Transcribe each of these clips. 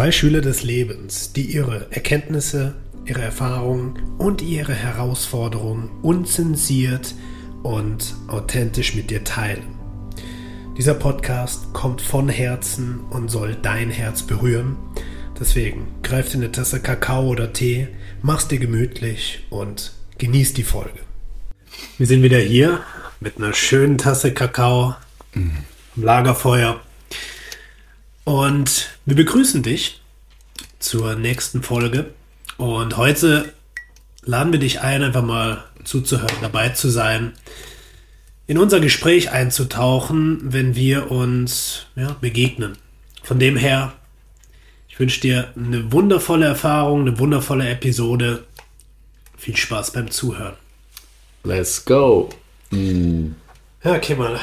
Zwei Schüler des Lebens, die ihre Erkenntnisse, ihre Erfahrungen und ihre Herausforderungen unzensiert und authentisch mit dir teilen. Dieser Podcast kommt von Herzen und soll dein Herz berühren. Deswegen greif dir eine Tasse Kakao oder Tee, mach's dir gemütlich und genieß die Folge. Wir sind wieder hier mit einer schönen Tasse Kakao am Lagerfeuer und wir begrüßen dich zur nächsten Folge. Und heute laden wir dich ein, einfach mal zuzuhören, dabei zu sein, in unser Gespräch einzutauchen, wenn wir uns ja, begegnen. Von dem her, ich wünsche dir eine wundervolle Erfahrung, eine wundervolle Episode. Viel Spaß beim Zuhören. Let's go. Mm. Ja, Kemal,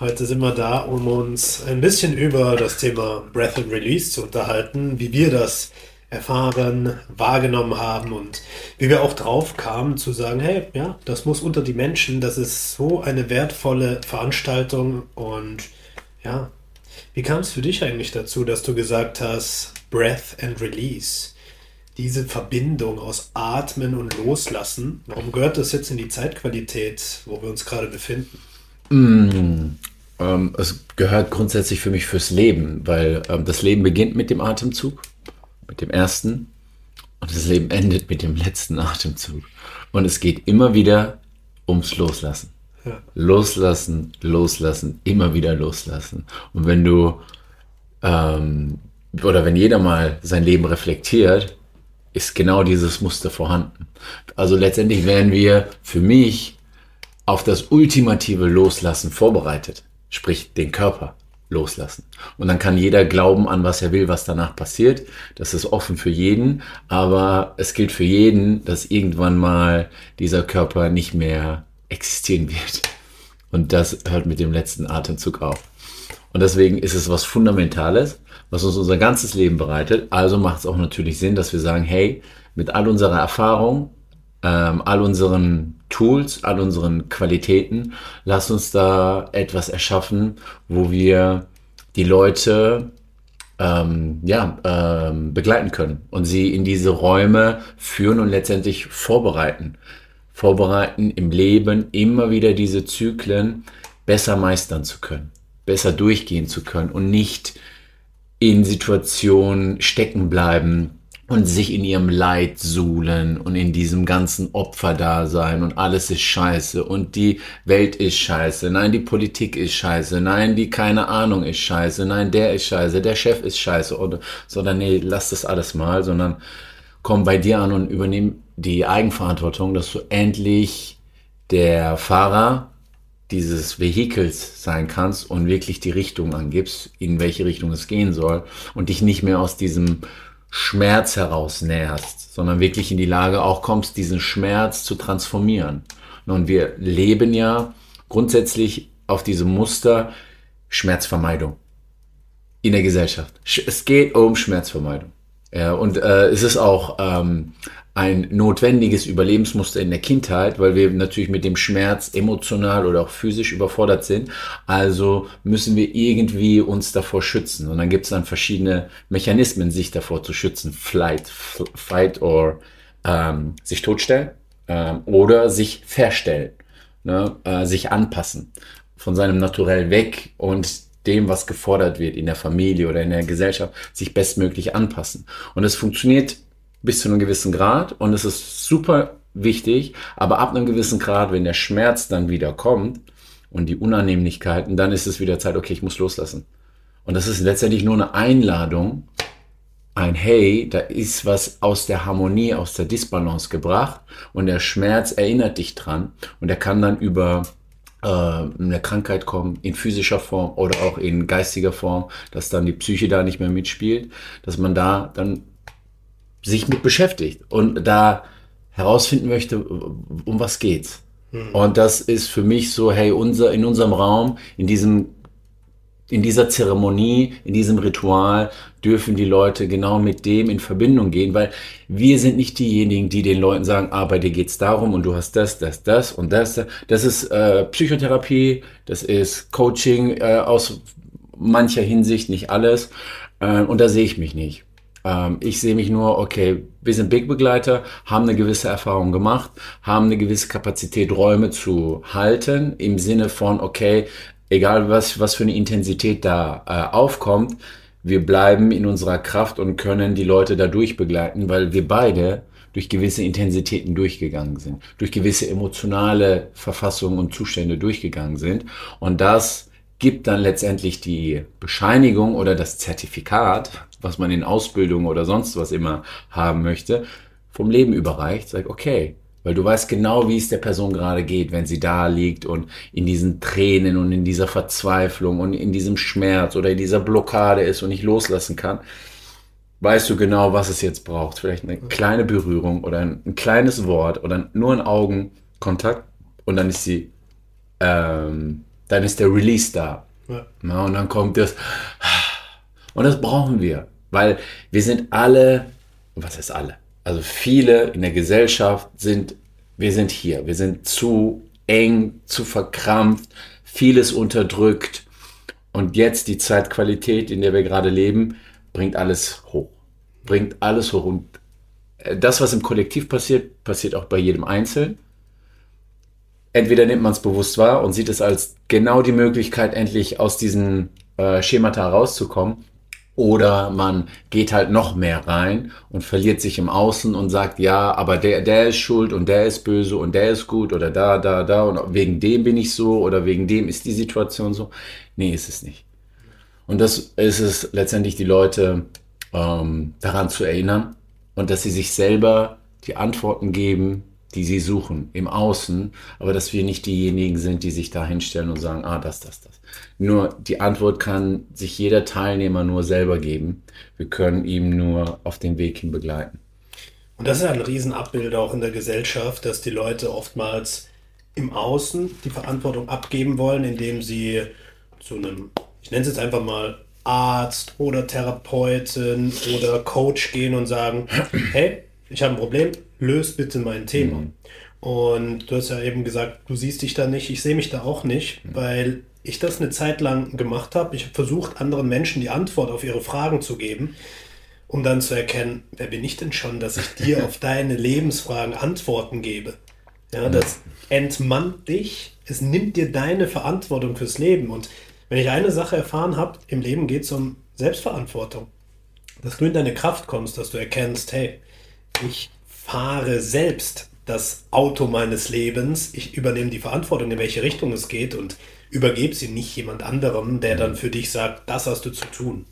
Heute sind wir da, um uns ein bisschen über das Thema Breath and Release zu unterhalten, wie wir das erfahren, wahrgenommen haben und wie wir auch drauf kamen zu sagen, hey, ja, das muss unter die Menschen, das ist so eine wertvolle Veranstaltung und ja, wie kam es für dich eigentlich dazu, dass du gesagt hast, Breath and Release? Diese Verbindung aus Atmen und Loslassen, warum gehört das jetzt in die Zeitqualität, wo wir uns gerade befinden? Ähm, es gehört grundsätzlich für mich fürs Leben, weil ähm, das Leben beginnt mit dem Atemzug, mit dem ersten, und das Leben endet mit dem letzten Atemzug. Und es geht immer wieder ums Loslassen. Ja. Loslassen, loslassen, immer wieder loslassen. Und wenn du, ähm, oder wenn jeder mal sein Leben reflektiert, ist genau dieses Muster vorhanden. Also letztendlich werden wir für mich auf das ultimative Loslassen vorbereitet sprich den Körper loslassen. Und dann kann jeder glauben an, was er will, was danach passiert. Das ist offen für jeden, aber es gilt für jeden, dass irgendwann mal dieser Körper nicht mehr existieren wird. Und das hört mit dem letzten Atemzug auf. Und deswegen ist es was Fundamentales, was uns unser ganzes Leben bereitet. Also macht es auch natürlich Sinn, dass wir sagen, hey, mit all unserer Erfahrung, ähm, all unseren Tools, all unseren Qualitäten. Lass uns da etwas erschaffen, wo wir die Leute ähm, ja, ähm, begleiten können und sie in diese Räume führen und letztendlich vorbereiten. Vorbereiten im Leben immer wieder diese Zyklen besser meistern zu können, besser durchgehen zu können und nicht in Situationen stecken bleiben, und sich in ihrem Leid suhlen und in diesem ganzen Opferdasein und alles ist scheiße und die Welt ist scheiße, nein, die Politik ist scheiße, nein, die keine Ahnung ist scheiße, nein, der ist scheiße, der Chef ist scheiße oder, sondern nee, lass das alles mal, sondern komm bei dir an und übernimm die Eigenverantwortung, dass du endlich der Fahrer dieses Vehikels sein kannst und wirklich die Richtung angibst, in welche Richtung es gehen soll und dich nicht mehr aus diesem Schmerz heraus näherst, sondern wirklich in die Lage auch kommst, diesen Schmerz zu transformieren. Und wir leben ja grundsätzlich auf diesem Muster Schmerzvermeidung in der Gesellschaft. Es geht um Schmerzvermeidung. Ja, und äh, es ist auch ähm, ein notwendiges Überlebensmuster in der Kindheit, weil wir natürlich mit dem Schmerz emotional oder auch physisch überfordert sind. Also müssen wir irgendwie uns davor schützen. Und dann gibt es dann verschiedene Mechanismen, sich davor zu schützen. Flight, fight or ähm, sich totstellen ähm, oder sich verstellen, ne? äh, sich anpassen von seinem Naturell weg und dem, was gefordert wird in der Familie oder in der Gesellschaft, sich bestmöglich anpassen. Und es funktioniert bis zu einem gewissen Grad und es ist super wichtig, aber ab einem gewissen Grad, wenn der Schmerz dann wieder kommt und die Unannehmlichkeiten, dann ist es wieder Zeit, okay, ich muss loslassen. Und das ist letztendlich nur eine Einladung, ein Hey, da ist was aus der Harmonie, aus der Disbalance gebracht und der Schmerz erinnert dich dran und er kann dann über äh, eine Krankheit kommen, in physischer Form oder auch in geistiger Form, dass dann die Psyche da nicht mehr mitspielt, dass man da dann sich mit beschäftigt und da herausfinden möchte, um was geht's. Mhm. Und das ist für mich so, hey, unser, in unserem Raum, in diesem, in dieser Zeremonie, in diesem Ritual dürfen die Leute genau mit dem in Verbindung gehen, weil wir sind nicht diejenigen, die den Leuten sagen, ah, bei dir geht's darum und du hast das, das, das und das. Das ist äh, Psychotherapie, das ist Coaching äh, aus mancher Hinsicht, nicht alles. Äh, und da sehe ich mich nicht. Ähm, ich sehe mich nur, okay, wir sind Big-Begleiter, haben eine gewisse Erfahrung gemacht, haben eine gewisse Kapazität, Räume zu halten, im Sinne von, okay, egal was, was für eine Intensität da äh, aufkommt, wir bleiben in unserer Kraft und können die Leute da durchbegleiten, weil wir beide durch gewisse Intensitäten durchgegangen sind, durch gewisse emotionale Verfassungen und Zustände durchgegangen sind. Und das gibt dann letztendlich die Bescheinigung oder das Zertifikat, was man in Ausbildung oder sonst was immer haben möchte, vom Leben überreicht, sagt, okay, weil du weißt genau, wie es der Person gerade geht, wenn sie da liegt und in diesen Tränen und in dieser Verzweiflung und in diesem Schmerz oder in dieser Blockade ist und nicht loslassen kann. Weißt du genau, was es jetzt braucht. Vielleicht eine kleine Berührung oder ein, ein kleines Wort oder nur ein Augenkontakt und dann ist sie, ähm, dann ist der Release da. Ja. Na, und dann kommt das. Und das brauchen wir, weil wir sind alle, was ist alle? Also viele in der Gesellschaft sind, wir sind hier, wir sind zu eng, zu verkrampft, vieles unterdrückt. Und jetzt die Zeitqualität, in der wir gerade leben, bringt alles hoch. Bringt alles hoch. Und äh, das, was im Kollektiv passiert, passiert auch bei jedem Einzelnen. Entweder nimmt man es bewusst wahr und sieht es als genau die Möglichkeit, endlich aus diesen äh, Schemata rauszukommen. Oder man geht halt noch mehr rein und verliert sich im Außen und sagt, ja, aber der, der ist schuld und der ist böse und der ist gut oder da, da, da und wegen dem bin ich so oder wegen dem ist die Situation so. Nee, ist es nicht. Und das ist es letztendlich, die Leute ähm, daran zu erinnern und dass sie sich selber die Antworten geben, die sie suchen im Außen, aber dass wir nicht diejenigen sind, die sich da hinstellen und sagen, ah, das, das, das. Nur die Antwort kann sich jeder Teilnehmer nur selber geben. Wir können ihm nur auf den Weg hin begleiten. Und das ist ein Riesenabbild auch in der Gesellschaft, dass die Leute oftmals im Außen die Verantwortung abgeben wollen, indem sie zu einem, ich nenne es jetzt einfach mal Arzt oder Therapeuten oder Coach gehen und sagen, hey, ich habe ein Problem, löst bitte mein Thema. Mhm. Und du hast ja eben gesagt, du siehst dich da nicht, ich sehe mich da auch nicht, mhm. weil ich das eine Zeit lang gemacht habe. Ich habe versucht, anderen Menschen die Antwort auf ihre Fragen zu geben, um dann zu erkennen, wer bin ich denn schon, dass ich dir auf deine Lebensfragen Antworten gebe. Ja, das entmannt dich, es nimmt dir deine Verantwortung fürs Leben. Und wenn ich eine Sache erfahren habe, im Leben geht es um Selbstverantwortung. Dass du in deine Kraft kommst, dass du erkennst, hey, ich fahre selbst das Auto meines Lebens, ich übernehme die Verantwortung, in welche Richtung es geht und übergebe sie nicht jemand anderem, der dann für dich sagt, das hast du zu tun.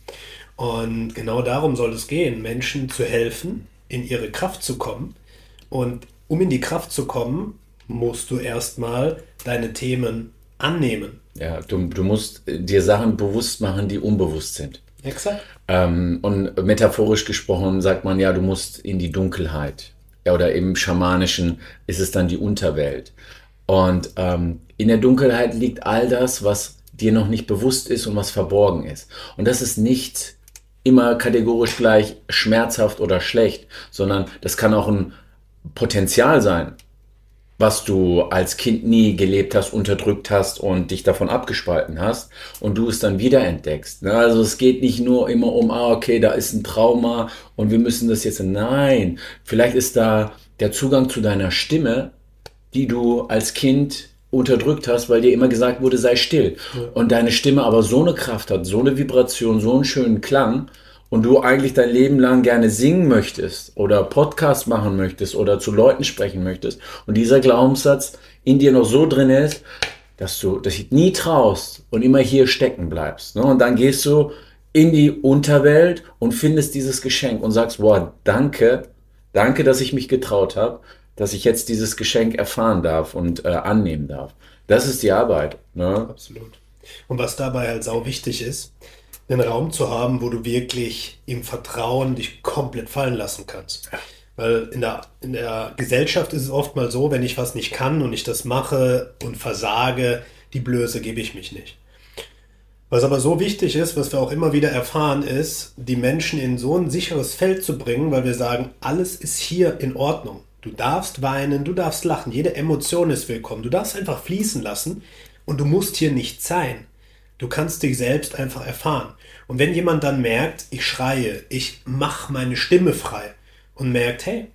Und genau darum soll es gehen, Menschen zu helfen, in ihre Kraft zu kommen. Und um in die Kraft zu kommen, musst du erstmal deine Themen annehmen. Ja, du, du musst dir Sachen bewusst machen, die unbewusst sind. Exakt. Ähm, und metaphorisch gesprochen sagt man ja, du musst in die Dunkelheit. Ja, oder im Schamanischen ist es dann die Unterwelt. Und ähm, in der Dunkelheit liegt all das, was dir noch nicht bewusst ist und was verborgen ist. Und das ist nicht immer kategorisch gleich schmerzhaft oder schlecht, sondern das kann auch ein Potenzial sein, was du als Kind nie gelebt hast, unterdrückt hast und dich davon abgespalten hast und du es dann wiederentdeckst. Ne? Also es geht nicht nur immer um, ah, okay, da ist ein Trauma und wir müssen das jetzt. Nein, vielleicht ist da der Zugang zu deiner Stimme die du als Kind unterdrückt hast, weil dir immer gesagt wurde, sei still. Und deine Stimme aber so eine Kraft hat, so eine Vibration, so einen schönen Klang und du eigentlich dein Leben lang gerne singen möchtest oder Podcast machen möchtest oder zu Leuten sprechen möchtest und dieser Glaubenssatz in dir noch so drin ist, dass du dich nie traust und immer hier stecken bleibst. Ne? Und dann gehst du in die Unterwelt und findest dieses Geschenk und sagst, wow, danke, danke, dass ich mich getraut habe dass ich jetzt dieses Geschenk erfahren darf und äh, annehmen darf. Das ist die Arbeit. Ne? Absolut. Und was dabei halt sau wichtig ist, einen Raum zu haben, wo du wirklich im Vertrauen dich komplett fallen lassen kannst. Weil in der, in der Gesellschaft ist es oft mal so, wenn ich was nicht kann und ich das mache und versage, die Blöße gebe ich mich nicht. Was aber so wichtig ist, was wir auch immer wieder erfahren, ist, die Menschen in so ein sicheres Feld zu bringen, weil wir sagen, alles ist hier in Ordnung. Du darfst weinen, du darfst lachen, jede Emotion ist willkommen. Du darfst einfach fließen lassen und du musst hier nicht sein. Du kannst dich selbst einfach erfahren. Und wenn jemand dann merkt, ich schreie, ich mache meine Stimme frei und merkt, hey,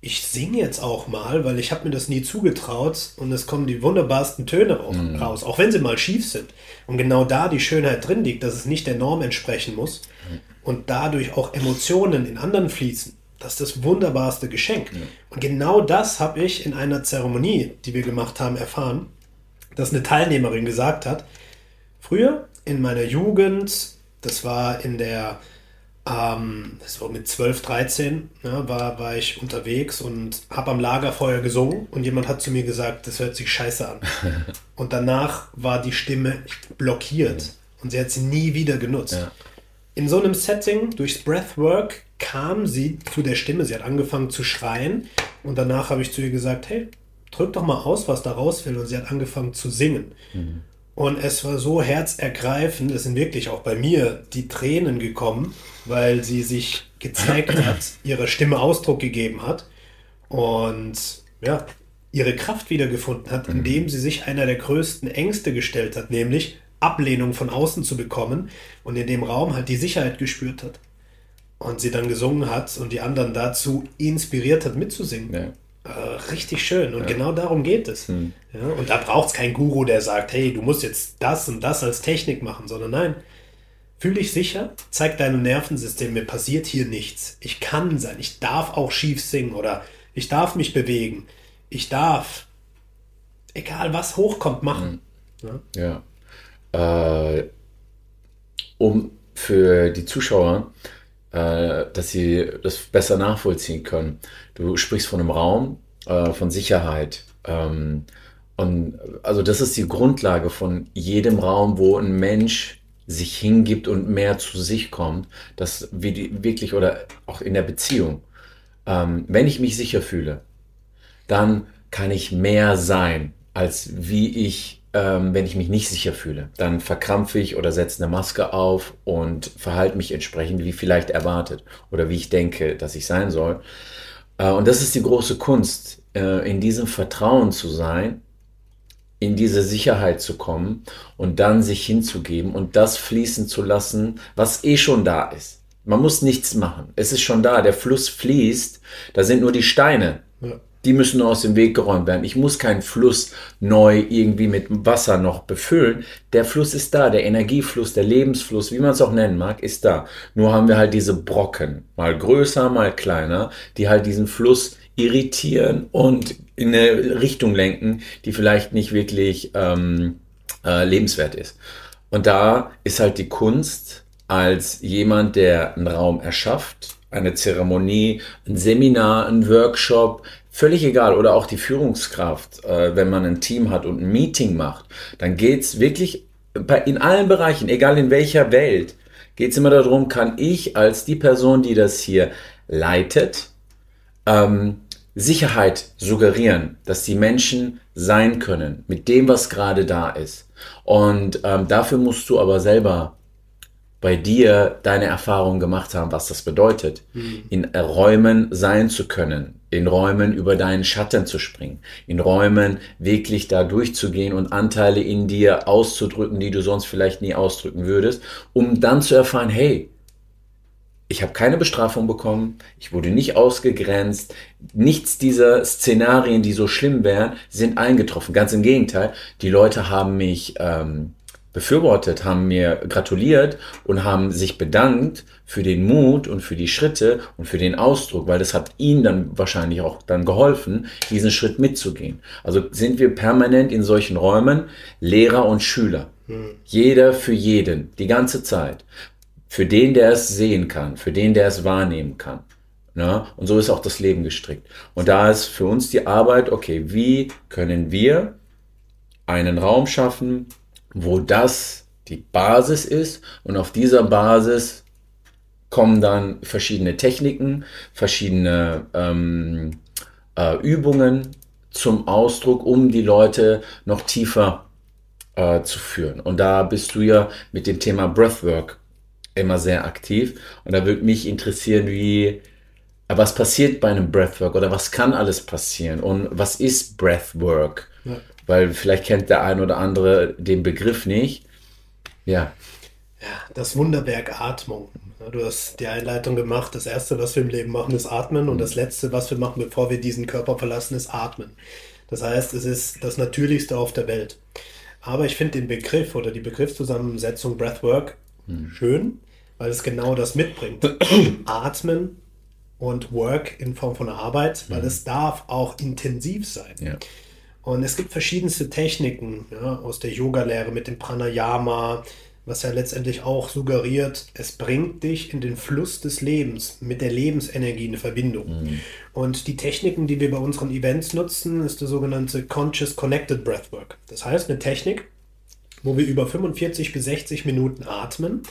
ich singe jetzt auch mal, weil ich habe mir das nie zugetraut und es kommen die wunderbarsten Töne auch mhm. raus, auch wenn sie mal schief sind. Und genau da die Schönheit drin liegt, dass es nicht der Norm entsprechen muss mhm. und dadurch auch Emotionen in anderen fließen. Das ist das wunderbarste Geschenk. Mhm. Und genau das habe ich in einer Zeremonie, die wir gemacht haben, erfahren, dass eine Teilnehmerin gesagt hat, früher in meiner Jugend, das war in der ähm, das war mit 12, 13, ja, war, war ich unterwegs und habe am Lagerfeuer gesungen und jemand hat zu mir gesagt, das hört sich scheiße an. und danach war die Stimme blockiert und sie hat sie nie wieder genutzt. Ja. In so einem Setting, durchs Breathwork, kam sie zu der Stimme, sie hat angefangen zu schreien und danach habe ich zu ihr gesagt, hey, drück doch mal aus, was da raus will und sie hat angefangen zu singen. Mhm. Und es war so herzergreifend, es sind wirklich auch bei mir die Tränen gekommen, weil sie sich gezeigt hat, ihre Stimme Ausdruck gegeben hat und ja, ihre Kraft wiedergefunden hat, mhm. indem sie sich einer der größten Ängste gestellt hat, nämlich Ablehnung von außen zu bekommen und in dem Raum halt die Sicherheit gespürt hat. Und sie dann gesungen hat und die anderen dazu inspiriert hat, mitzusingen. Ja. Äh, richtig schön. Und ja. genau darum geht es. Hm. Ja, und da braucht es keinen Guru, der sagt, hey, du musst jetzt das und das als Technik machen, sondern nein. Fühl dich sicher, zeig deinem Nervensystem, mir passiert hier nichts. Ich kann sein, ich darf auch schief singen oder ich darf mich bewegen. Ich darf, egal was hochkommt, machen. Hm. Ja. ja. Äh, um für die Zuschauer äh, dass sie das besser nachvollziehen können. Du sprichst von einem Raum, äh, von Sicherheit. Ähm, und also das ist die Grundlage von jedem Raum, wo ein Mensch sich hingibt und mehr zu sich kommt, dass wirklich oder auch in der Beziehung, ähm, wenn ich mich sicher fühle, dann kann ich mehr sein, als wie ich ähm, wenn ich mich nicht sicher fühle. Dann verkrampfe ich oder setze eine Maske auf und verhalte mich entsprechend, wie vielleicht erwartet oder wie ich denke, dass ich sein soll. Äh, und das ist die große Kunst, äh, in diesem Vertrauen zu sein, in diese Sicherheit zu kommen und dann sich hinzugeben und das fließen zu lassen, was eh schon da ist. Man muss nichts machen. Es ist schon da. Der Fluss fließt. Da sind nur die Steine. Ja die müssen aus dem Weg geräumt werden. Ich muss keinen Fluss neu irgendwie mit Wasser noch befüllen. Der Fluss ist da, der Energiefluss, der Lebensfluss, wie man es auch nennen mag, ist da. Nur haben wir halt diese Brocken, mal größer, mal kleiner, die halt diesen Fluss irritieren und in eine Richtung lenken, die vielleicht nicht wirklich ähm, äh, lebenswert ist. Und da ist halt die Kunst als jemand, der einen Raum erschafft, eine Zeremonie, ein Seminar, ein Workshop, völlig egal, oder auch die Führungskraft, äh, wenn man ein Team hat und ein Meeting macht, dann geht's wirklich bei, in allen Bereichen, egal in welcher Welt, geht's immer darum, kann ich als die Person, die das hier leitet, ähm, Sicherheit suggerieren, dass die Menschen sein können mit dem, was gerade da ist. Und ähm, dafür musst du aber selber bei dir deine Erfahrungen gemacht haben, was das bedeutet, mhm. in Räumen sein zu können, in Räumen über deinen Schatten zu springen, in Räumen wirklich da durchzugehen und Anteile in dir auszudrücken, die du sonst vielleicht nie ausdrücken würdest, um dann zu erfahren, hey, ich habe keine Bestrafung bekommen, ich wurde nicht ausgegrenzt, nichts dieser Szenarien, die so schlimm wären, sind eingetroffen. Ganz im Gegenteil, die Leute haben mich ähm, befürwortet, haben mir gratuliert und haben sich bedankt für den Mut und für die Schritte und für den Ausdruck, weil das hat ihnen dann wahrscheinlich auch dann geholfen, diesen Schritt mitzugehen. Also sind wir permanent in solchen Räumen Lehrer und Schüler. Hm. Jeder für jeden, die ganze Zeit. Für den, der es sehen kann, für den, der es wahrnehmen kann. Na? Und so ist auch das Leben gestrickt. Und da ist für uns die Arbeit, okay, wie können wir einen Raum schaffen, wo das die Basis ist und auf dieser Basis kommen dann verschiedene Techniken, verschiedene ähm, äh, Übungen zum Ausdruck, um die Leute noch tiefer äh, zu führen. Und da bist du ja mit dem Thema Breathwork immer sehr aktiv. Und da würde mich interessieren, wie, was passiert bei einem Breathwork oder was kann alles passieren und was ist Breathwork? Ja weil vielleicht kennt der ein oder andere den Begriff nicht. Ja. Ja, das Wunderwerk Atmung. Du hast die Einleitung gemacht. Das Erste, was wir im Leben machen, ist atmen. Und das Letzte, was wir machen, bevor wir diesen Körper verlassen, ist atmen. Das heißt, es ist das Natürlichste auf der Welt. Aber ich finde den Begriff oder die Begriffszusammensetzung Breathwork hm. schön, weil es genau das mitbringt. Atmen und Work in Form von Arbeit, weil hm. es darf auch intensiv sein. Ja. Und es gibt verschiedenste Techniken ja, aus der Yoga-Lehre mit dem Pranayama, was ja letztendlich auch suggeriert, es bringt dich in den Fluss des Lebens, mit der Lebensenergie in Verbindung. Mhm. Und die Techniken, die wir bei unseren Events nutzen, ist der sogenannte Conscious Connected Breathwork. Das heißt, eine Technik, wo wir über 45 bis 60 Minuten atmen,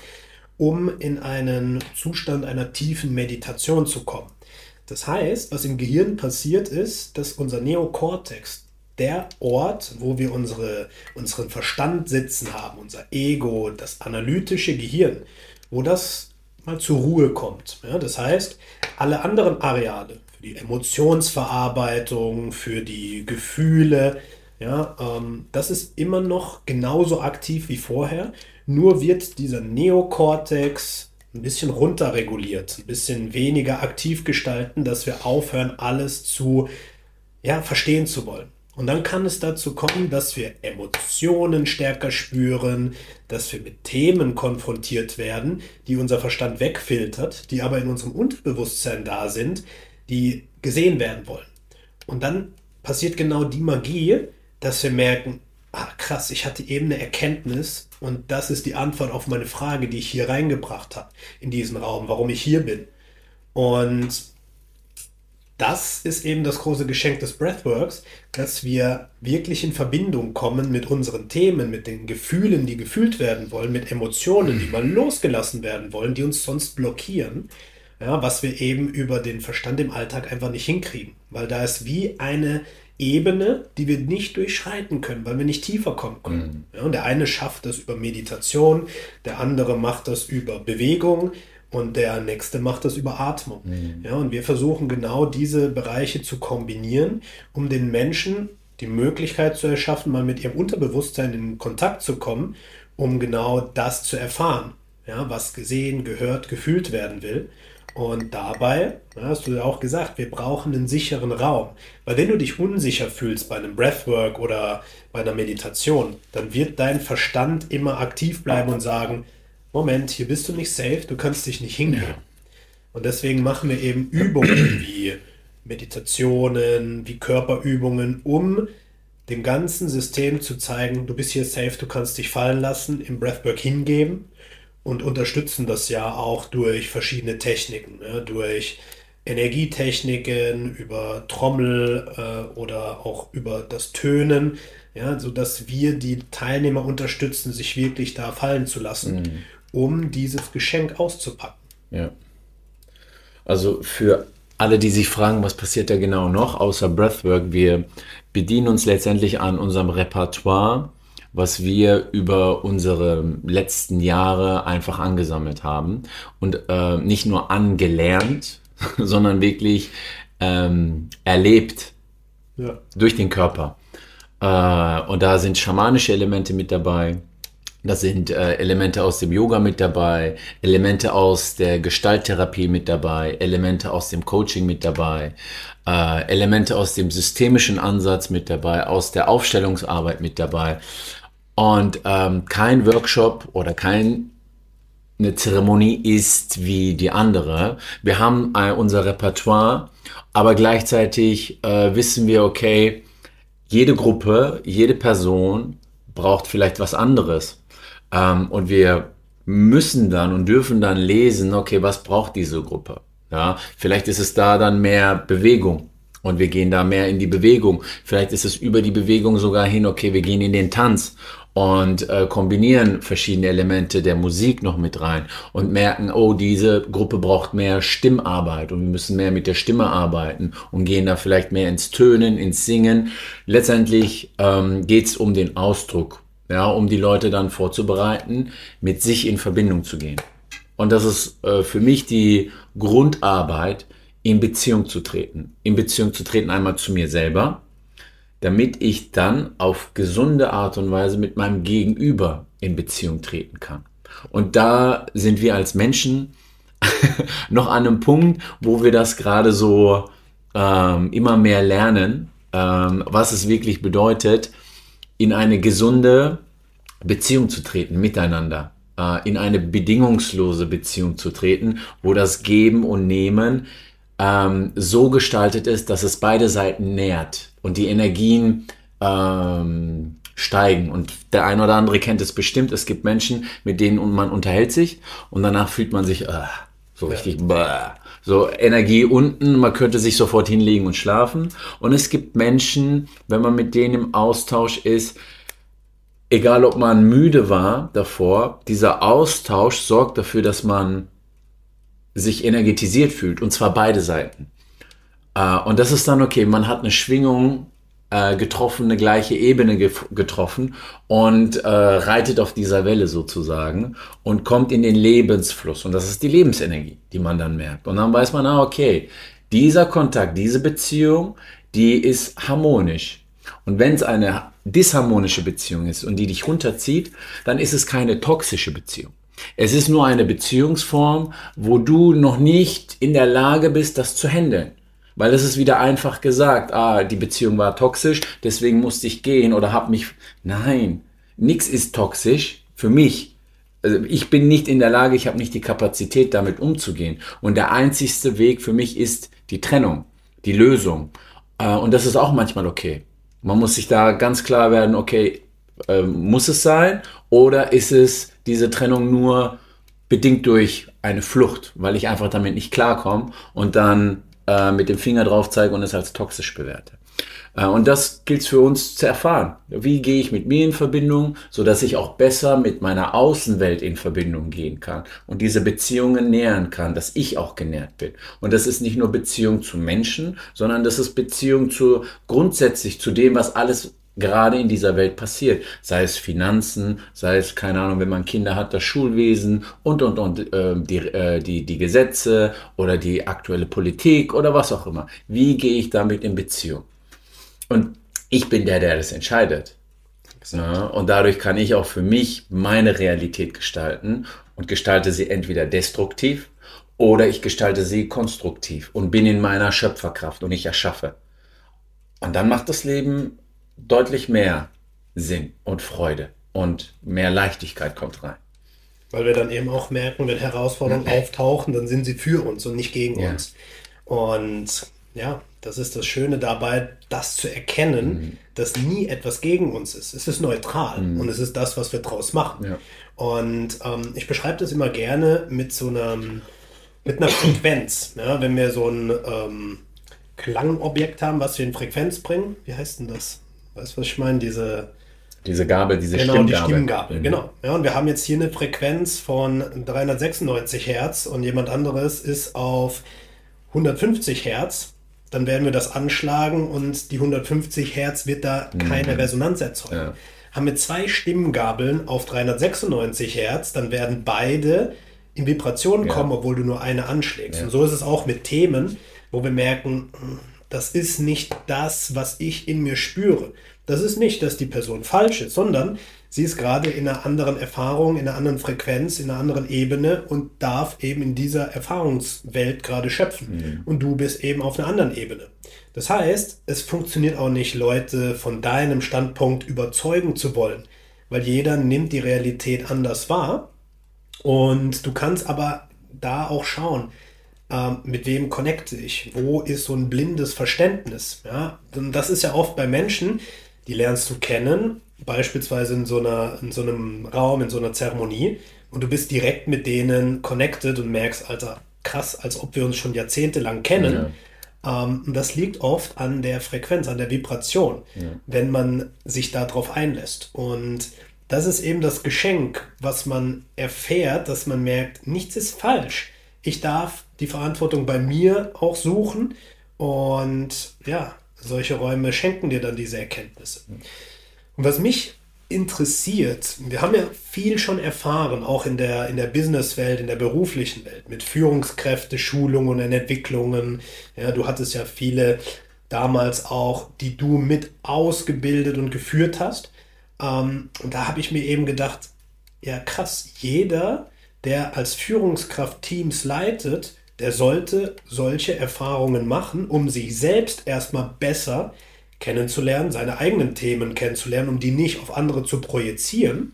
um in einen Zustand einer tiefen Meditation zu kommen. Das heißt, was im Gehirn passiert ist, dass unser Neokortex, der Ort, wo wir unsere, unseren Verstand sitzen haben, unser Ego, das analytische Gehirn, wo das mal zur Ruhe kommt. Ja, das heißt, alle anderen Areale, für die Emotionsverarbeitung, für die Gefühle, ja, ähm, das ist immer noch genauso aktiv wie vorher, nur wird dieser Neokortex ein bisschen runterreguliert, ein bisschen weniger aktiv gestalten, dass wir aufhören, alles zu ja, verstehen zu wollen. Und dann kann es dazu kommen, dass wir Emotionen stärker spüren, dass wir mit Themen konfrontiert werden, die unser Verstand wegfiltert, die aber in unserem Unterbewusstsein da sind, die gesehen werden wollen. Und dann passiert genau die Magie, dass wir merken, ah krass, ich hatte eben eine Erkenntnis und das ist die Antwort auf meine Frage, die ich hier reingebracht habe in diesen Raum, warum ich hier bin. Und das ist eben das große Geschenk des Breathworks, dass wir wirklich in Verbindung kommen mit unseren Themen, mit den Gefühlen, die gefühlt werden wollen, mit Emotionen, die mal losgelassen werden wollen, die uns sonst blockieren, ja, was wir eben über den Verstand im Alltag einfach nicht hinkriegen, weil da ist wie eine Ebene, die wir nicht durchschreiten können, weil wir nicht tiefer kommen können. Mhm. Ja, und der eine schafft das über Meditation, der andere macht das über Bewegung, und der nächste macht das über Atmung. Mhm. Ja, und wir versuchen genau diese Bereiche zu kombinieren, um den Menschen die Möglichkeit zu erschaffen, mal mit ihrem Unterbewusstsein in Kontakt zu kommen, um genau das zu erfahren, ja, was gesehen, gehört, gefühlt werden will. Und dabei, hast du ja auch gesagt, wir brauchen einen sicheren Raum. Weil wenn du dich unsicher fühlst bei einem Breathwork oder bei einer Meditation, dann wird dein Verstand immer aktiv bleiben und sagen, Moment, hier bist du nicht safe, du kannst dich nicht hingehen. Ja. Und deswegen machen wir eben Übungen wie Meditationen, wie Körperübungen, um dem ganzen System zu zeigen, du bist hier safe, du kannst dich fallen lassen, im Breathwork hingeben und unterstützen das ja auch durch verschiedene Techniken, ne? durch Energietechniken, über Trommel äh, oder auch über das Tönen, ja, sodass wir die Teilnehmer unterstützen, sich wirklich da fallen zu lassen. Mhm um dieses Geschenk auszupacken. Ja. Also für alle, die sich fragen, was passiert da genau noch, außer Breathwork, wir bedienen uns letztendlich an unserem Repertoire, was wir über unsere letzten Jahre einfach angesammelt haben und äh, nicht nur angelernt, sondern wirklich ähm, erlebt ja. durch den Körper. Äh, und da sind schamanische Elemente mit dabei, da sind äh, Elemente aus dem Yoga mit dabei, Elemente aus der Gestalttherapie mit dabei, Elemente aus dem Coaching mit dabei, äh, Elemente aus dem systemischen Ansatz mit dabei, aus der Aufstellungsarbeit mit dabei. Und ähm, kein Workshop oder kein eine Zeremonie ist wie die andere. Wir haben äh, unser Repertoire, aber gleichzeitig äh, wissen wir, okay, jede Gruppe, jede Person braucht vielleicht was anderes. Ähm, und wir müssen dann und dürfen dann lesen, okay, was braucht diese Gruppe? Ja, vielleicht ist es da dann mehr Bewegung und wir gehen da mehr in die Bewegung. Vielleicht ist es über die Bewegung sogar hin, okay, wir gehen in den Tanz und äh, kombinieren verschiedene Elemente der Musik noch mit rein und merken, oh, diese Gruppe braucht mehr Stimmarbeit und wir müssen mehr mit der Stimme arbeiten und gehen da vielleicht mehr ins Tönen, ins Singen. Letztendlich ähm, geht es um den Ausdruck ja, um die Leute dann vorzubereiten, mit sich in Verbindung zu gehen. Und das ist äh, für mich die Grundarbeit, in Beziehung zu treten. In Beziehung zu treten einmal zu mir selber, damit ich dann auf gesunde Art und Weise mit meinem Gegenüber in Beziehung treten kann. Und da sind wir als Menschen noch an einem Punkt, wo wir das gerade so ähm, immer mehr lernen, ähm, was es wirklich bedeutet, in eine gesunde Beziehung zu treten miteinander, äh, in eine bedingungslose Beziehung zu treten, wo das Geben und Nehmen ähm, so gestaltet ist, dass es beide Seiten nährt und die Energien ähm, steigen. Und der eine oder andere kennt es bestimmt. Es gibt Menschen, mit denen man unterhält sich und danach fühlt man sich äh, so richtig ja. So Energie unten. Man könnte sich sofort hinlegen und schlafen. Und es gibt Menschen, wenn man mit denen im Austausch ist, egal ob man müde war davor, dieser Austausch sorgt dafür, dass man sich energetisiert fühlt. Und zwar beide Seiten. Äh, und das ist dann okay. Man hat eine Schwingung äh, getroffen, eine gleiche Ebene ge getroffen und äh, reitet auf dieser Welle sozusagen und kommt in den Lebensfluss. Und das ist die Lebensenergie, die man dann merkt. Und dann weiß man, ah, okay, dieser Kontakt, diese Beziehung, die ist harmonisch. Und wenn es eine disharmonische Beziehung ist und die dich runterzieht, dann ist es keine toxische Beziehung. Es ist nur eine Beziehungsform, wo du noch nicht in der Lage bist, das zu handeln. Weil es ist wieder einfach gesagt, ah, die Beziehung war toxisch, deswegen musste ich gehen oder hab mich. Nein, nichts ist toxisch für mich. Also ich bin nicht in der Lage, ich habe nicht die Kapazität, damit umzugehen. Und der einzigste Weg für mich ist die Trennung, die Lösung. Äh, und das ist auch manchmal okay. Man muss sich da ganz klar werden, okay, ähm, muss es sein oder ist es diese Trennung nur bedingt durch eine Flucht, weil ich einfach damit nicht klarkomme und dann äh, mit dem Finger drauf zeige und es als toxisch bewerte. Äh, und das gilt für uns zu erfahren. Wie gehe ich mit mir in Verbindung, so dass ich auch besser mit meiner Außenwelt in Verbindung gehen kann und diese Beziehungen nähern kann, dass ich auch genährt bin. Und das ist nicht nur Beziehung zu Menschen, sondern das ist Beziehung zu grundsätzlich zu dem, was alles gerade in dieser Welt passiert. Sei es Finanzen, sei es, keine Ahnung, wenn man Kinder hat, das Schulwesen und, und, und, äh, die, äh, die, die Gesetze oder die aktuelle Politik oder was auch immer. Wie gehe ich damit in Beziehung? Und ich bin der, der das entscheidet. Ja, und dadurch kann ich auch für mich meine Realität gestalten und gestalte sie entweder destruktiv oder ich gestalte sie konstruktiv und bin in meiner Schöpferkraft und ich erschaffe. Und dann macht das Leben deutlich mehr Sinn und Freude und mehr Leichtigkeit kommt rein. Weil wir dann eben auch merken, wenn Herausforderungen auftauchen, dann sind sie für uns und nicht gegen ja. uns. Und ja, das ist das Schöne dabei, das zu erkennen, mhm. dass nie etwas gegen uns ist. Es ist neutral mhm. und es ist das, was wir draus machen. Ja. Und ähm, ich beschreibe das immer gerne mit so einer, mit einer Frequenz. Ja, wenn wir so ein ähm, Klangobjekt haben, was wir in Frequenz bringen, wie heißt denn das? Weißt du, was ich meine? Diese, diese Gabel, diese genau, Stimmgabel. Die Stimmgabel, mhm. genau. Ja, und wir haben jetzt hier eine Frequenz von 396 Hertz und jemand anderes ist auf 150 Hertz. Dann werden wir das anschlagen und die 150 Hertz wird da keine mhm. Resonanz erzeugen. Ja. Haben wir zwei Stimmgabeln auf 396 Hertz, dann werden beide in Vibrationen kommen, ja. obwohl du nur eine anschlägst. Ja. Und so ist es auch mit Themen, wo wir merken, hm, das ist nicht das, was ich in mir spüre. Das ist nicht, dass die Person falsch ist, sondern sie ist gerade in einer anderen Erfahrung, in einer anderen Frequenz, in einer anderen Ebene und darf eben in dieser Erfahrungswelt gerade schöpfen. Mhm. Und du bist eben auf einer anderen Ebene. Das heißt, es funktioniert auch nicht, Leute von deinem Standpunkt überzeugen zu wollen, weil jeder nimmt die Realität anders wahr. Und du kannst aber da auch schauen, ähm, mit wem connecte ich? Wo ist so ein blindes Verständnis? Ja, das ist ja oft bei Menschen, die lernst du kennen, beispielsweise in so, einer, in so einem Raum, in so einer Zeremonie, und du bist direkt mit denen connected und merkst, Alter, krass, als ob wir uns schon jahrzehntelang kennen. Ja. Ähm, und das liegt oft an der Frequenz, an der Vibration, ja. wenn man sich darauf einlässt. Und das ist eben das Geschenk, was man erfährt, dass man merkt, nichts ist falsch. Ich darf die Verantwortung bei mir auch suchen. Und ja, solche Räume schenken dir dann diese Erkenntnisse. Und was mich interessiert, wir haben ja viel schon erfahren, auch in der, in der Businesswelt, in der beruflichen Welt, mit Führungskräfte, Schulungen und Entwicklungen. Ja, du hattest ja viele damals auch, die du mit ausgebildet und geführt hast. Ähm, und da habe ich mir eben gedacht, ja krass, jeder, der als Führungskraft Teams leitet, der sollte solche Erfahrungen machen, um sich selbst erstmal besser kennenzulernen, seine eigenen Themen kennenzulernen, um die nicht auf andere zu projizieren.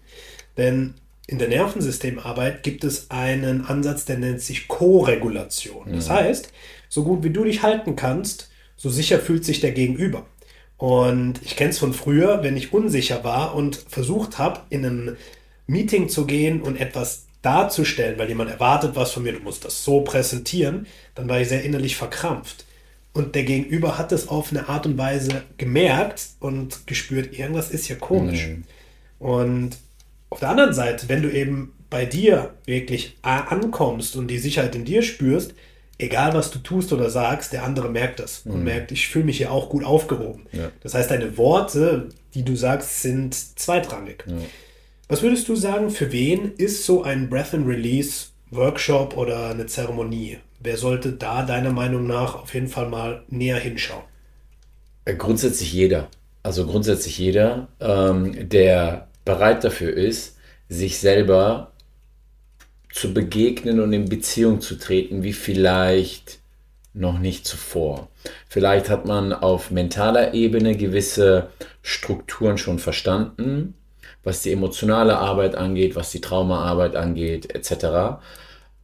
Denn in der Nervensystemarbeit gibt es einen Ansatz, der nennt sich Co-Regulation. Das mhm. heißt, so gut wie du dich halten kannst, so sicher fühlt sich der Gegenüber. Und ich kenne es von früher, wenn ich unsicher war und versucht habe, in ein Meeting zu gehen und etwas darzustellen, weil jemand erwartet was von mir, du musst das so präsentieren, dann war ich sehr innerlich verkrampft. Und der Gegenüber hat es auf eine Art und Weise gemerkt und gespürt, irgendwas ist ja komisch. Mhm. Und auf der anderen Seite, wenn du eben bei dir wirklich ankommst und die Sicherheit in dir spürst, egal was du tust oder sagst, der andere merkt das und mhm. merkt, ich fühle mich hier auch gut aufgehoben. Ja. Das heißt, deine Worte, die du sagst, sind zweitrangig. Ja. Was würdest du sagen, für wen ist so ein Breath and Release Workshop oder eine Zeremonie? Wer sollte da deiner Meinung nach auf jeden Fall mal näher hinschauen? Äh, grundsätzlich jeder. Also grundsätzlich jeder, ähm, der bereit dafür ist, sich selber zu begegnen und in Beziehung zu treten, wie vielleicht noch nicht zuvor. Vielleicht hat man auf mentaler Ebene gewisse Strukturen schon verstanden, was die emotionale Arbeit angeht, was die Traumaarbeit angeht, etc.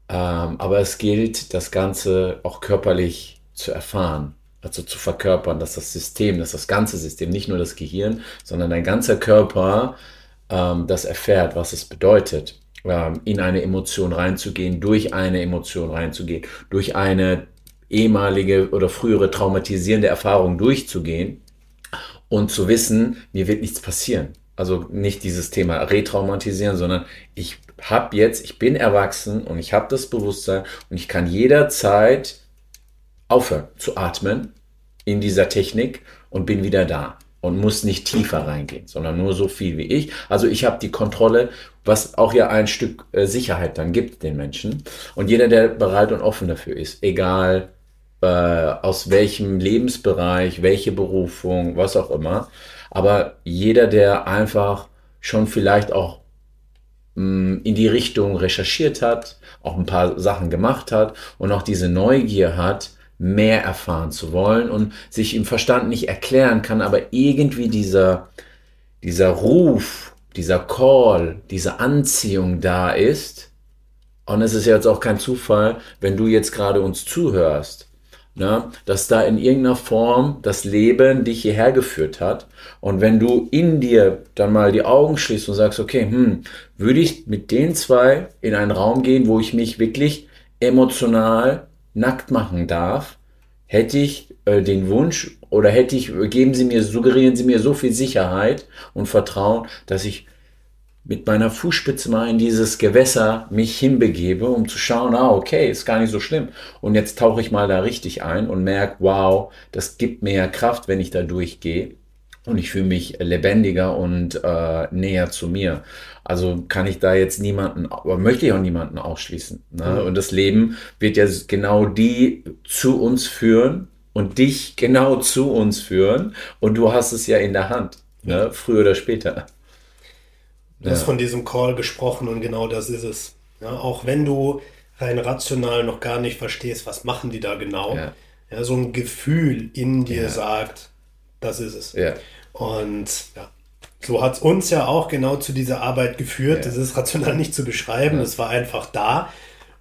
Ähm, aber es gilt, das Ganze auch körperlich zu erfahren, also zu verkörpern, dass das System, dass das ganze System, nicht nur das Gehirn, sondern dein ganzer Körper ähm, das erfährt, was es bedeutet, ähm, in eine Emotion reinzugehen, durch eine Emotion reinzugehen, durch eine ehemalige oder frühere traumatisierende Erfahrung durchzugehen und zu wissen, mir wird nichts passieren. Also nicht dieses Thema retraumatisieren, sondern ich habe jetzt, ich bin erwachsen und ich habe das Bewusstsein und ich kann jederzeit aufhören zu atmen in dieser Technik und bin wieder da und muss nicht tiefer reingehen, sondern nur so viel wie ich. Also ich habe die Kontrolle, was auch ja ein Stück äh, Sicherheit dann gibt den Menschen. Und jeder, der bereit und offen dafür ist, egal äh, aus welchem Lebensbereich, welche Berufung, was auch immer, aber jeder, der einfach schon vielleicht auch mh, mm, in die Richtung recherchiert hat, auch ein paar Sachen gemacht hat und auch diese Neugier hat, mehr erfahren zu wollen und sich im Verstand nicht erklären kann, aber irgendwie dieser, dieser Ruf, dieser Call, diese Anziehung da ist. Und es ist jetzt auch kein Zufall, wenn du jetzt gerade uns zuhörst ne, dass da in irgendeiner Form das Leben dich hierher geführt hat. Und wenn du in dir dann mal die Augen schließt und sagst, okay, hm, würde ich mit den zwei in einen Raum gehen, wo ich mich wirklich emotional nackt machen darf, hätte ich äh, den Wunsch oder hätte ich, geben Sie mir, suggerieren Sie mir so viel Sicherheit und Vertrauen, dass ich mit meiner Fußspitze mal in dieses Gewässer mich hinbegebe, um zu schauen, ah, okay, ist gar nicht so schlimm. Und jetzt tauche ich mal da richtig ein und merke, wow, das gibt mir ja Kraft, wenn ich da durchgehe. Und ich fühle mich lebendiger und äh, näher zu mir. Also kann ich da jetzt niemanden, aber möchte ich auch niemanden ausschließen. Ne? Mhm. Und das Leben wird ja genau die zu uns führen und dich genau zu uns führen. Und du hast es ja in der Hand, ne? früher oder später. Du ja. hast von diesem Call gesprochen und genau das ist es. Ja, auch wenn du rein rational noch gar nicht verstehst, was machen die da genau. Ja. ja so ein Gefühl in dir sagt, das ist es. Und ja, so hat es uns ja auch genau zu dieser Arbeit geführt. Das ist rational nicht zu beschreiben. Es war einfach da.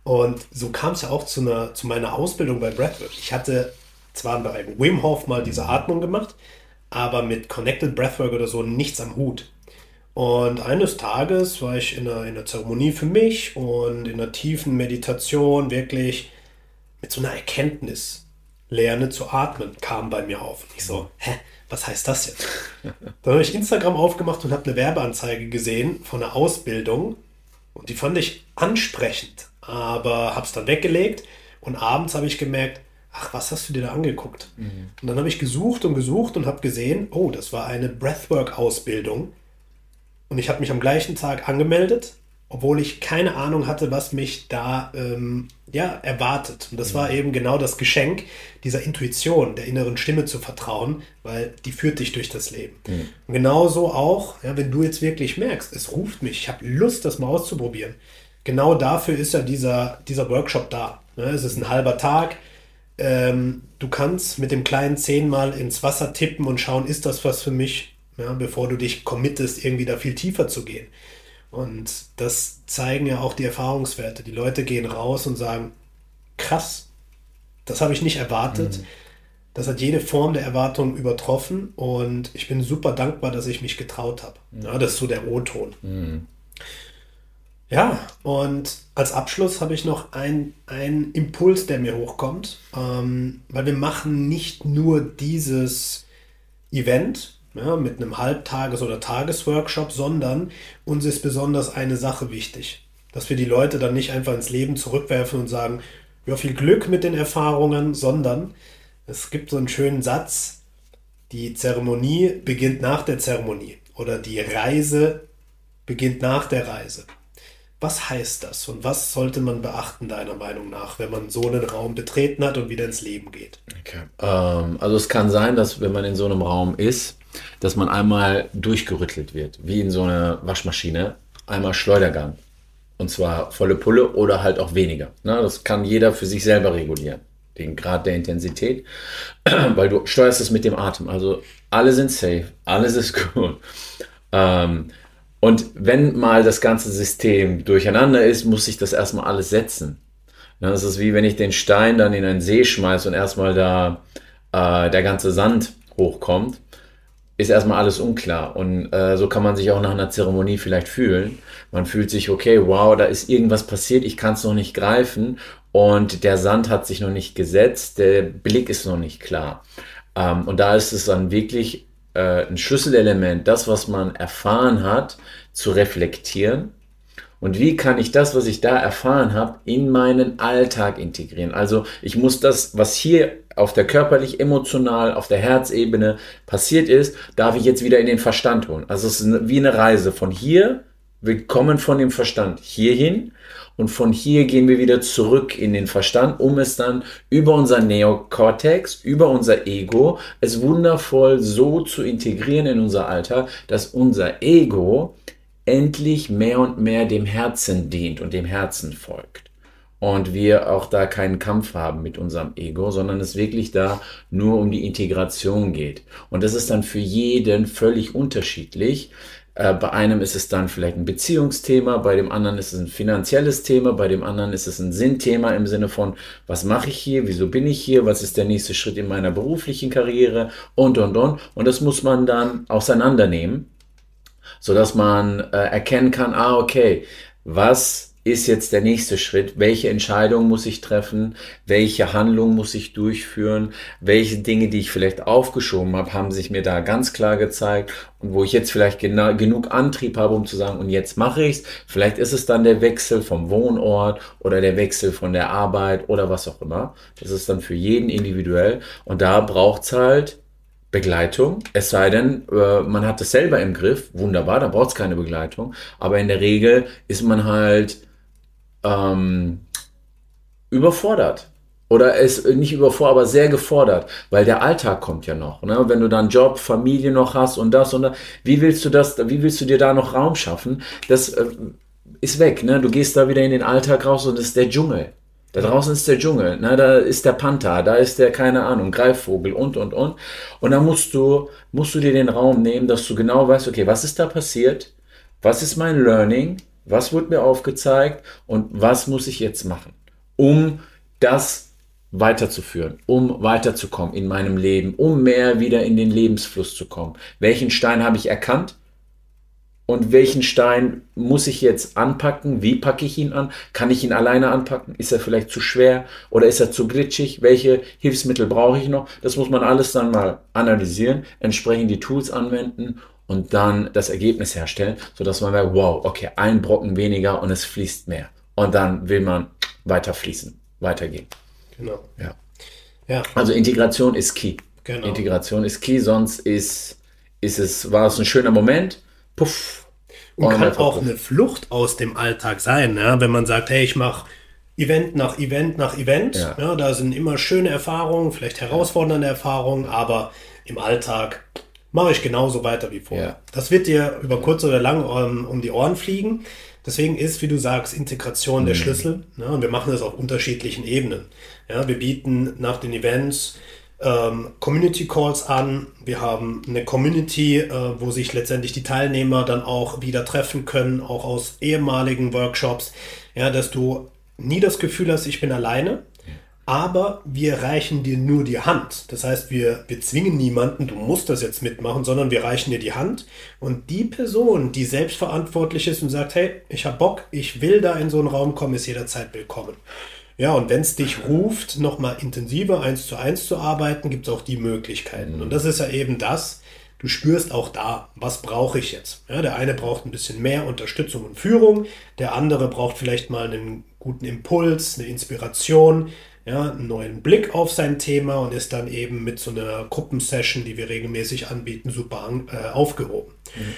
Und so kam es ja auch zu, einer, zu meiner Ausbildung bei Breathwork. Ich hatte zwar bei Wim Hof mal diese Atmung gemacht, aber mit Connected Breathwork oder so nichts am Hut. Und eines Tages war ich in einer, in einer Zeremonie für mich und in einer tiefen Meditation wirklich mit so einer Erkenntnis, lerne zu atmen, kam bei mir auf. Und ich so, hä, was heißt das jetzt? Dann habe ich Instagram aufgemacht und habe eine Werbeanzeige gesehen von einer Ausbildung und die fand ich ansprechend, aber habe es dann weggelegt und abends habe ich gemerkt, ach, was hast du dir da angeguckt? Mhm. Und dann habe ich gesucht und gesucht und habe gesehen, oh, das war eine Breathwork-Ausbildung und ich habe mich am gleichen Tag angemeldet obwohl ich keine Ahnung hatte, was mich da ähm, ja, erwartet. Und das mhm. war eben genau das Geschenk, dieser Intuition, der inneren Stimme zu vertrauen, weil die führt dich durch das Leben. Mhm. Und genauso auch, ja, wenn du jetzt wirklich merkst, es ruft mich, ich habe Lust, das mal auszuprobieren. Genau dafür ist ja dieser, dieser Workshop da. Ne? Es ist ein halber Tag. Ähm, du kannst mit dem kleinen zehnmal ins Wasser tippen und schauen, ist das was für mich, ja, bevor du dich committest, irgendwie da viel tiefer zu gehen. Und das zeigen ja auch die Erfahrungswerte. Die Leute gehen raus und sagen, krass, das habe ich nicht erwartet. Mhm. Das hat jede Form der Erwartung übertroffen und ich bin super dankbar, dass ich mich getraut habe. Mhm. Ja, das ist so der O-Ton. Mhm. Ja, und als Abschluss habe ich noch einen Impuls, der mir hochkommt, ähm, weil wir machen nicht nur dieses Event, ja, mit einem Halbtages- oder Tagesworkshop, sondern uns ist besonders eine Sache wichtig, dass wir die Leute dann nicht einfach ins Leben zurückwerfen und sagen, ja, viel Glück mit den Erfahrungen, sondern es gibt so einen schönen Satz, die Zeremonie beginnt nach der Zeremonie oder die Reise beginnt nach der Reise. Was heißt das und was sollte man beachten, deiner Meinung nach, wenn man so einen Raum betreten hat und wieder ins Leben geht? Okay. Ähm, also es kann sein, dass wenn man in so einem Raum ist, dass man einmal durchgerüttelt wird, wie in so einer Waschmaschine, einmal Schleudergang. Und zwar volle Pulle oder halt auch weniger. Ne? Das kann jeder für sich selber regulieren, den Grad der Intensität, weil du steuerst es mit dem Atem. Also alle sind safe, alles ist gut. Ähm, und wenn mal das ganze System durcheinander ist, muss sich das erstmal alles setzen. Das ist wie wenn ich den Stein dann in einen See schmeiße und erstmal da äh, der ganze Sand hochkommt ist erstmal alles unklar. Und äh, so kann man sich auch nach einer Zeremonie vielleicht fühlen. Man fühlt sich, okay, wow, da ist irgendwas passiert, ich kann es noch nicht greifen und der Sand hat sich noch nicht gesetzt, der Blick ist noch nicht klar. Ähm, und da ist es dann wirklich äh, ein Schlüsselelement, das, was man erfahren hat, zu reflektieren. Und wie kann ich das, was ich da erfahren habe, in meinen Alltag integrieren? Also ich muss das, was hier auf der körperlich, emotional, auf der Herzebene passiert ist, darf ich jetzt wieder in den Verstand holen. Also es ist wie eine Reise von hier, wir kommen von dem Verstand hierhin und von hier gehen wir wieder zurück in den Verstand, um es dann über unser Neokortex, über unser Ego, es wundervoll so zu integrieren in unser Alltag, dass unser Ego endlich mehr und mehr dem Herzen dient und dem Herzen folgt und wir auch da keinen Kampf haben mit unserem Ego, sondern es wirklich da nur um die Integration geht. Und das ist dann für jeden völlig unterschiedlich. Äh, bei einem ist es dann vielleicht ein Beziehungsthema, bei dem anderen ist es ein finanzielles Thema, bei dem anderen ist es ein Sinnthema im Sinne von, was mache ich hier, wieso bin ich hier, was ist der nächste Schritt in meiner beruflichen Karriere und, und, und. Und das muss man dann auseinandernehmen, sodass man äh, erkennen kann, ah, okay, was ist jetzt der nächste Schritt? Welche Entscheidung muss ich treffen? Welche Handlung muss ich durchführen? Welche Dinge, die ich vielleicht aufgeschoben habe, haben sich mir da ganz klar gezeigt und wo ich jetzt vielleicht genug Antrieb habe, um zu sagen, und jetzt mache ich's. Vielleicht ist es dann der Wechsel vom Wohnort oder der Wechsel von der Arbeit oder was auch immer. Das ist dann für jeden individuell und da braucht's halt Begleitung. Es sei denn, äh, man hat es selber im Griff. Wunderbar, da braucht es keine Begleitung. Aber in der Regel ist man halt ähm, überfordert. Oder ist nicht überfordert, aber sehr gefordert, weil der Alltag kommt ja noch. Ne? Wenn du dann Job, Familie noch hast und das und das, wie willst du das, wie willst du dir da noch Raum schaffen? Das äh, ist weg. Ne? Du gehst da wieder in den Alltag raus und es ist der Dschungel. Da draußen ist der Dschungel, ne? da ist der Panther, da ist der, keine Ahnung, Greifvogel und, und, und. Und dann musst du, musst du dir den Raum nehmen, dass du genau weißt, okay, was ist da passiert? Was ist mein Learning? Was wird mir aufgezeigt und was muss ich jetzt machen, um das weiterzuführen, um weiterzukommen in meinem Leben, um mehr wieder in den Lebensfluss zu kommen? Welchen Stein habe ich erkannt? Und welchen Stein muss ich jetzt anpacken? Wie packe ich ihn an? Kann ich ihn alleine anpacken? Ist er vielleicht zu schwer oder ist er zu glitschig? Welche Hilfsmittel brauche ich noch? Das muss man alles dann mal analysieren, entsprechend die Tools anwenden und dann das Ergebnis herstellen, sodass man merkt, wow, okay, ein Brocken weniger und es fließt mehr. Und dann will man weiter fließen, weitergehen. Genau. Ja. ja. Also Integration ist key. Genau. Integration ist key, sonst ist, ist es, war es ein schöner Moment, puff. Und kann auch eine Flucht aus dem Alltag sein, ja? wenn man sagt, hey, ich mache Event nach Event nach Event. Ja. ja. da sind immer schöne Erfahrungen, vielleicht herausfordernde Erfahrungen, aber im Alltag mache ich genauso weiter wie vorher. Ja. Das wird dir über kurz oder lang um, um, die Ohren fliegen. Deswegen ist, wie du sagst, Integration mhm. der Schlüssel. Ja, und wir machen das auf unterschiedlichen Ebenen. Ja, wir bieten nach den Events ähm, Community Calls an. Wir haben eine Community, äh, wo sich letztendlich die Teilnehmer dann auch wieder treffen können, auch aus ehemaligen Workshops. Ja, dass du nie das Gefühl hast, ich bin alleine, aber wir reichen dir nur die Hand. Das heißt, wir, wir zwingen niemanden, du musst das jetzt mitmachen, sondern wir reichen dir die Hand. Und die Person, die selbstverantwortlich ist und sagt, hey, ich habe Bock, ich will da in so einen Raum kommen, ist jederzeit willkommen. Ja, und wenn es dich ruft, nochmal intensiver eins zu eins zu arbeiten, gibt es auch die Möglichkeiten. Und das ist ja eben das, du spürst auch da, was brauche ich jetzt. Ja, der eine braucht ein bisschen mehr Unterstützung und Führung, der andere braucht vielleicht mal einen guten Impuls, eine Inspiration, ja, einen neuen Blick auf sein Thema und ist dann eben mit so einer Gruppensession, die wir regelmäßig anbieten, super äh, aufgehoben. Mhm.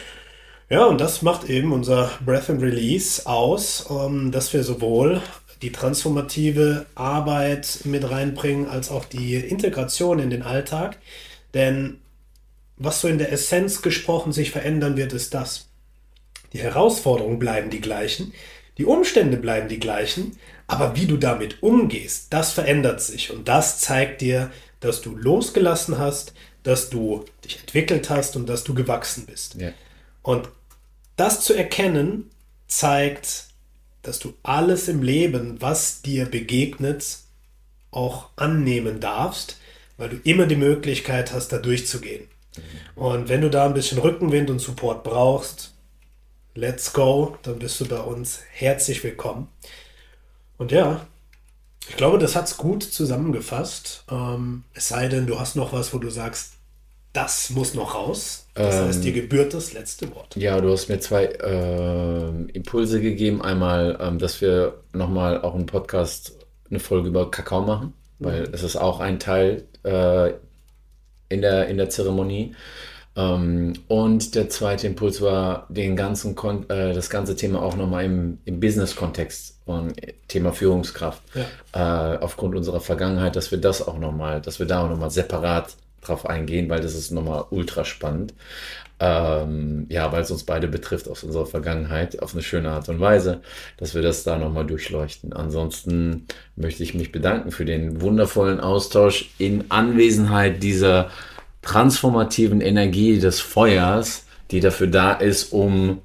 Ja, und das macht eben unser Breath and Release aus, ähm, dass wir sowohl die transformative Arbeit mit reinbringen, als auch die Integration in den Alltag. Denn was so in der Essenz gesprochen sich verändern wird, ist das. Die Herausforderungen bleiben die gleichen, die Umstände bleiben die gleichen, aber wie du damit umgehst, das verändert sich und das zeigt dir, dass du losgelassen hast, dass du dich entwickelt hast und dass du gewachsen bist. Ja. Und das zu erkennen, zeigt, dass du alles im Leben, was dir begegnet, auch annehmen darfst, weil du immer die Möglichkeit hast, da durchzugehen. Und wenn du da ein bisschen Rückenwind und Support brauchst, let's go, dann bist du bei uns herzlich willkommen. Und ja, ich glaube, das hat es gut zusammengefasst. Ähm, es sei denn, du hast noch was, wo du sagst, das muss noch raus. Das ähm, heißt, dir gebührt das letzte Wort. Ja, du hast mir zwei äh, Impulse gegeben. Einmal, ähm, dass wir nochmal auch einen Podcast, eine Folge über Kakao machen, weil mhm. es ist auch ein Teil äh, in der, in der Zeremonie. Ähm, und der zweite Impuls war, den ganzen Kon äh, das ganze Thema auch nochmal im, im Business-Kontext und Thema Führungskraft. Ja. Äh, aufgrund unserer Vergangenheit, dass wir das auch nochmal, dass wir da auch nochmal separat drauf eingehen, weil das ist nochmal ultra spannend. Ähm, ja, weil es uns beide betrifft aus unserer Vergangenheit auf eine schöne Art und Weise, dass wir das da nochmal durchleuchten. Ansonsten möchte ich mich bedanken für den wundervollen Austausch in Anwesenheit dieser transformativen Energie des Feuers, die dafür da ist, um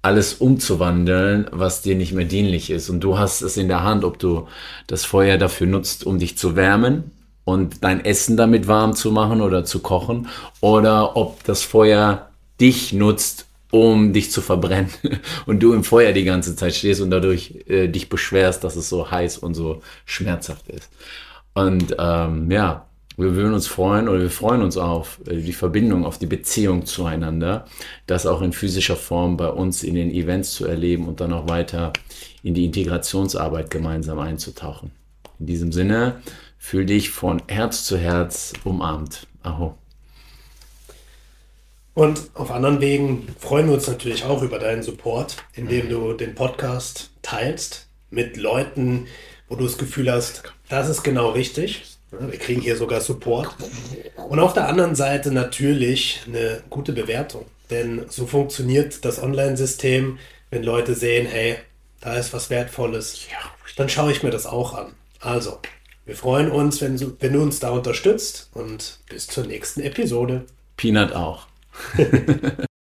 alles umzuwandeln, was dir nicht mehr dienlich ist. Und du hast es in der Hand, ob du das Feuer dafür nutzt, um dich zu wärmen und dein Essen damit warm zu machen oder zu kochen, oder ob das Feuer dich nutzt, um dich zu verbrennen und du im Feuer die ganze Zeit stehst und dadurch äh, dich beschwerst, dass es so heiß und so schmerzhaft ist. Und ähm, ja, wir würden uns freuen oder wir freuen uns auf äh, die Verbindung, auf die Beziehung zueinander, das auch in physischer Form bei uns in den Events zu erleben und dann auch weiter in die Integrationsarbeit gemeinsam einzutauchen. In diesem Sinne, fühl dich von Herz zu Herz umarmt. Aho. Und auf anderen Wegen freuen wir uns natürlich auch über deinen Support, indem du den Podcast teilst mit Leuten, wo du das Gefühl hast, das ist genau richtig wir kriegen hier sogar Support. Und auf der anderen Seite natürlich eine gute Bewertung. Denn so funktioniert das Online-System, wenn Leute sehen, hey, da ist was Wertvolles, dann schaue ich mir das auch an. Also, wir freuen uns, wenn du, wenn du uns da unterstützt und bis zur nächsten Episode. Peanut auch.